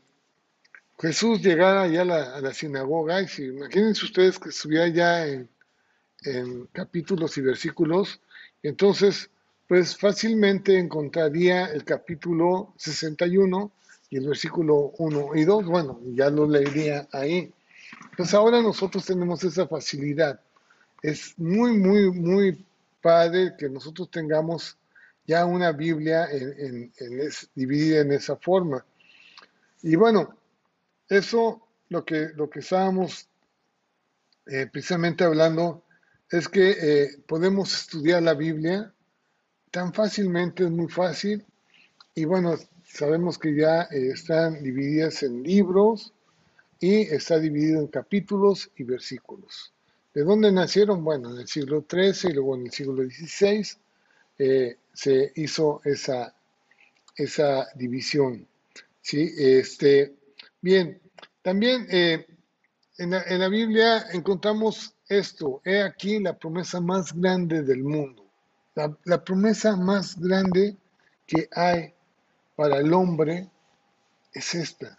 Jesús llegara ya a la, sinagoga y si imagínense ustedes que estuviera ya en, en capítulos y versículos, entonces pues fácilmente encontraría el capítulo 61 y el versículo 1 y 2, bueno, ya lo leería ahí. Pues ahora nosotros tenemos esa facilidad. Es muy, muy, muy padre que nosotros tengamos ya una Biblia en, dividida en esa forma. Y bueno, eso lo que, lo que estábamos eh, precisamente hablando es que eh, podemos estudiar la Biblia tan fácilmente, es muy fácil. Y bueno, sabemos que ya eh, están divididas en libros, y está dividido en capítulos y versículos. ¿De dónde nacieron? Bueno, en el siglo XIII y luego en el siglo XVI eh, se hizo esa, esa división. ¿sí? Este, bien, también eh, en, la, en, la, Biblia encontramos esto, he aquí la promesa más grande del mundo, la, la promesa más grande que hay para el hombre es esta,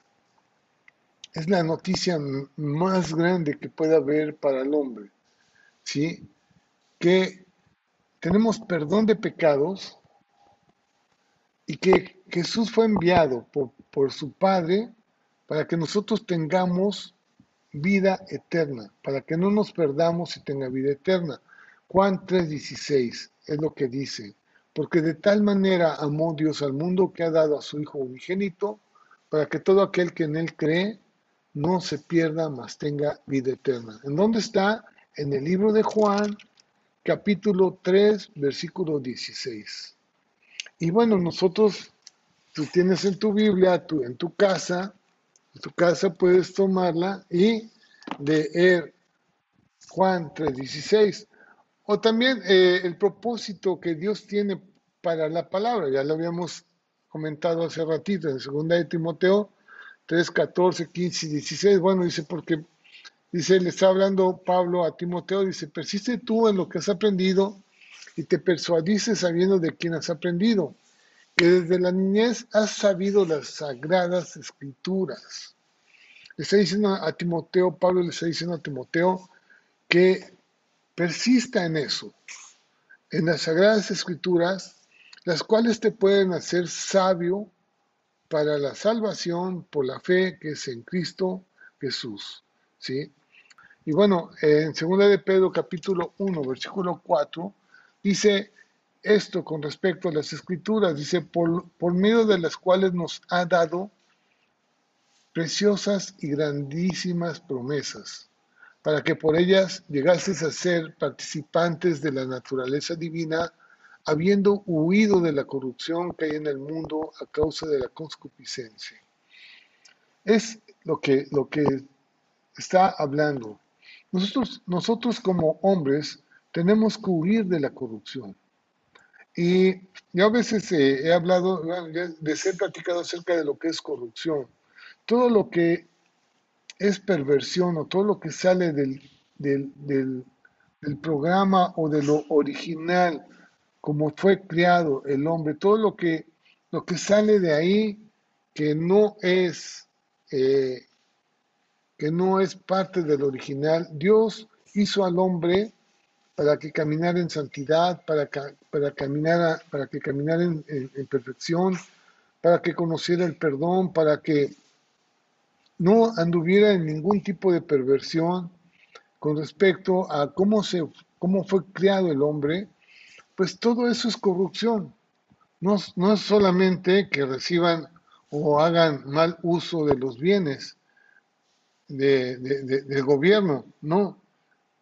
es la noticia más grande que pueda haber para el hombre, ¿sí? Que tenemos perdón de pecados y que Jesús fue enviado por, por su Padre para que nosotros tengamos vida eterna, para que no nos perdamos y tenga vida eterna. Juan 3:16 es lo que dice, porque de tal manera amó Dios al mundo que ha dado a su Hijo unigénito, para que todo aquel que en él cree no se pierda, mas tenga vida eterna. ¿En dónde está? En el libro de Juan, capítulo 3, versículo 16. Y bueno, nosotros, tú tienes en tu Biblia, tú, en tu casa, en tu casa puedes tomarla y leer Juan 16. O también eh, el propósito que Dios tiene para la palabra, ya lo habíamos comentado hace ratito en 2 de Timoteo 3, 14, 15 y 16. Bueno, dice, porque, dice, le está hablando Pablo a Timoteo, dice, persiste tú en lo que has aprendido y te persuadices sabiendo de quién has aprendido, que desde la niñez has sabido las sagradas escrituras. Le está diciendo a Timoteo, Pablo le está diciendo a Timoteo que persista en eso, en las sagradas escrituras, las cuales te pueden hacer sabio para la salvación por la fe que es en Cristo Jesús. ¿sí? Y bueno, en 2 de Pedro capítulo 1, versículo 4, dice esto con respecto a las escrituras, dice, por, por medio de las cuales nos ha dado preciosas y grandísimas promesas, para que por ellas llegases a ser participantes de la naturaleza divina, habiendo huido de la corrupción que hay en el mundo a causa de la concupiscencia. Es lo que, lo que está hablando. Nosotros, nosotros como hombres tenemos que huir de la corrupción. Y yo a veces eh, he hablado, de ser platicado acerca de lo que es corrupción. Todo lo que es perversión o todo lo que sale del, del, del programa o de lo original, como fue creado el hombre, todo lo que, lo que sale de ahí que no es eh, que no es parte del original. Dios hizo al hombre para que caminara en santidad, para, para, caminar para que caminara en, perfección, para que conociera el perdón, para que no anduviera en ningún tipo de perversión con respecto a cómo, se, cómo fue creado el hombre, pues todo eso es corrupción. No, no es solamente que reciban o hagan mal uso de los bienes, de, del gobierno, no,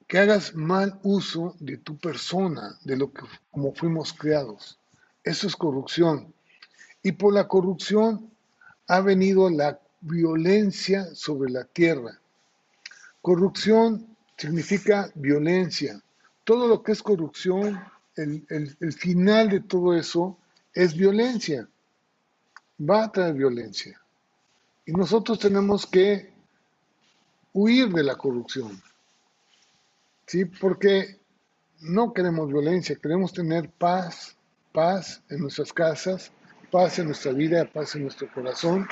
que hagas mal uso de tu persona, de lo que como fuimos creados. Eso es corrupción. Y por la corrupción ha venido la violencia sobre la tierra. Corrupción significa violencia. Todo lo que es corrupción, el, el final de todo eso es violencia. Va a traer violencia. Y nosotros tenemos que huir de la corrupción. ¿Sí? Porque no queremos violencia, queremos tener paz, paz en nuestras casas, paz en nuestra vida, paz en nuestro corazón.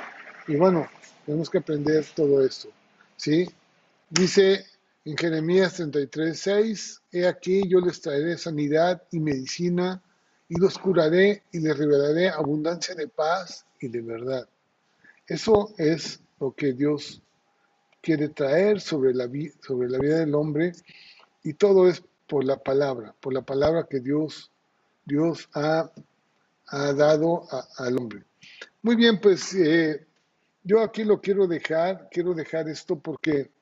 Y bueno, tenemos que aprender todo esto. ¿Sí? Dice en Jeremías 33, 6, He aquí yo les traeré sanidad y medicina y los curaré y les revelaré abundancia de paz y de verdad. Eso es lo que Dios quiere traer sobre la, sobre la vida del hombre y todo es por la palabra, por la palabra que Dios, ha dado al hombre. Muy bien, pues eh, yo aquí lo quiero dejar, quiero dejar esto porque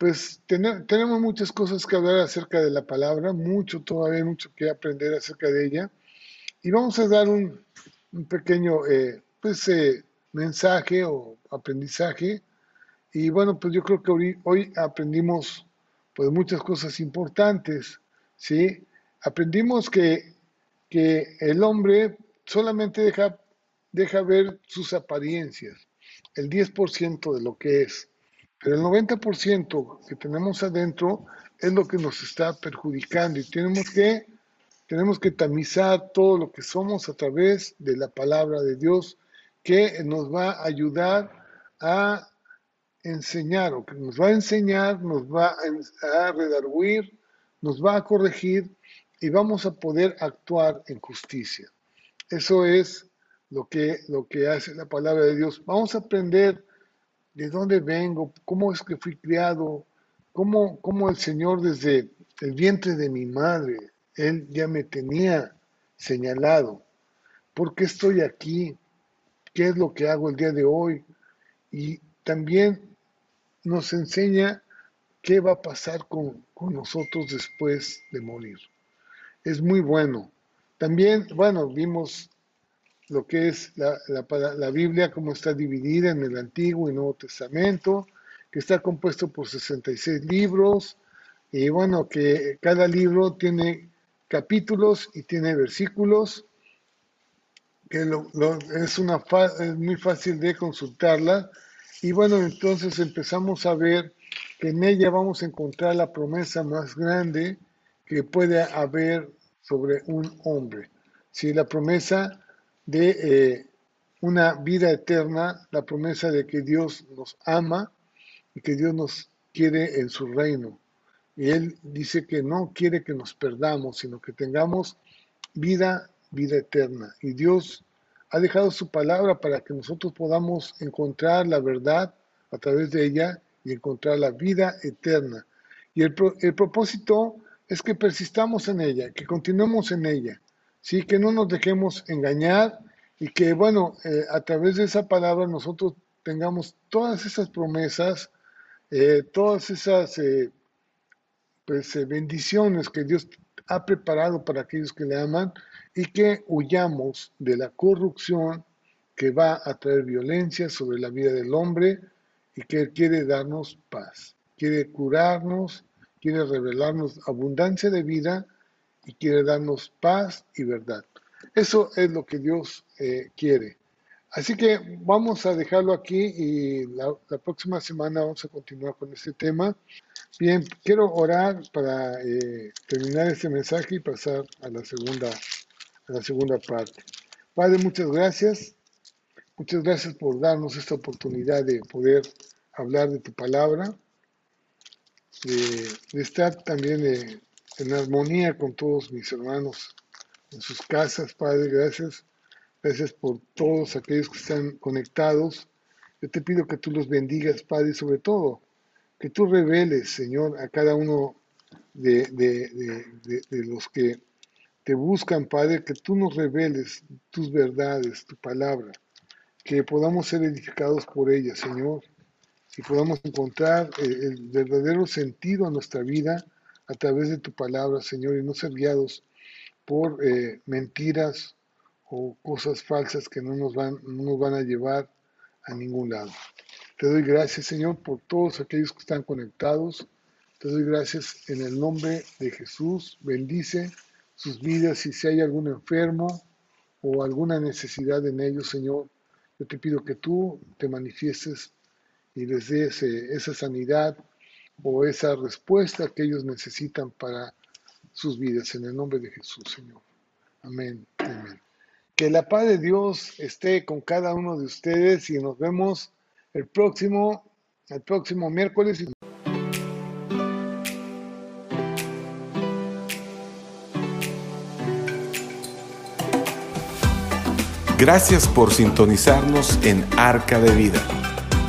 pues tenemos muchas cosas que hablar acerca de la palabra, mucho todavía, mucho que aprender acerca de ella. Y vamos a dar un, pequeño eh, pues, eh, mensaje o aprendizaje y bueno, pues yo creo que hoy, aprendimos pues muchas cosas importantes, ¿sí? Aprendimos que, que el hombre solamente deja, deja ver sus apariencias, el 10% de lo que es, pero el 90% que tenemos adentro es lo que nos está perjudicando y tenemos que, tenemos que tamizar todo lo que somos a través de la palabra de Dios que nos va a ayudar a enseñar o que nos va a enseñar, nos va a redarguir, nos va a corregir y vamos a poder actuar en justicia. Eso es lo que, lo que hace la palabra de Dios. Vamos a aprender de dónde vengo, cómo es que fui criado, cómo, cómo el Señor desde el vientre de mi madre, Él ya me tenía señalado. ¿Por qué estoy aquí? ¿Qué es lo que hago el día de hoy? Y también nos enseña qué va a pasar con, nosotros después de morir. Es muy bueno. También, bueno, vimos lo que es la, la, Biblia, cómo está dividida en el Antiguo y Nuevo Testamento, que está compuesto por 66 libros, y bueno, que cada libro tiene capítulos y tiene versículos, que es, una es muy fácil de consultarla y bueno, entonces empezamos a ver que en ella vamos a encontrar la promesa más grande que puede haber sobre un hombre. ¿Sí? La promesa de eh, una vida eterna, la promesa de que Dios nos ama y que Dios nos quiere en su reino. Y Él dice que no quiere que nos perdamos, sino que tengamos vida, vida eterna. Y Dios ha dejado su palabra para que nosotros podamos encontrar la verdad a través de ella y encontrar la vida eterna. Y el, propósito es que persistamos en ella, que continuemos en ella, ¿sí? que no nos dejemos engañar y que, bueno, eh, a través de esa palabra nosotros tengamos todas esas promesas, eh, todas esas eh, pues, bendiciones que Dios ha preparado para aquellos que le aman y que huyamos de la corrupción que va a traer violencia sobre la vida del hombre y que quiere darnos paz, quiere curarnos, quiere revelarnos abundancia de vida y quiere darnos paz y verdad. Eso es lo que Dios eh, quiere. Así que vamos a dejarlo aquí y la, próxima semana vamos a continuar con este tema. Bien, quiero orar para eh, terminar este mensaje y pasar a la segunda, a la segunda parte. Padre, muchas gracias. Muchas gracias por darnos esta oportunidad de poder hablar de tu palabra, de, estar también eh, en armonía con todos mis hermanos en sus casas, Padre. Gracias Gracias por todos aquellos que están conectados. Yo te pido que tú los bendigas, Padre, sobre todo que tú reveles, Señor, a cada uno de, los que te buscan, Padre, que tú nos reveles tus verdades, tu palabra, que podamos ser edificados por ella, Señor, y podamos encontrar el, verdadero sentido a nuestra vida a través de tu palabra, Señor, y no ser guiados por eh, mentiras o cosas falsas que no nos van, no nos van a llevar a ningún lado. Te doy gracias, Señor, por todos aquellos que están conectados. Te doy gracias en el nombre de Jesús. Bendice sus vidas y si hay algún enfermo o alguna necesidad en ellos, Señor, yo te pido que tú te manifiestes y les des esa sanidad o esa respuesta que ellos necesitan para sus vidas. En el nombre de Jesús, Señor. Amén. Amén. Que la paz de Dios esté con cada uno de ustedes y nos vemos el próximo, el próximo miércoles. Gracias por sintonizarnos en Arca de Vida.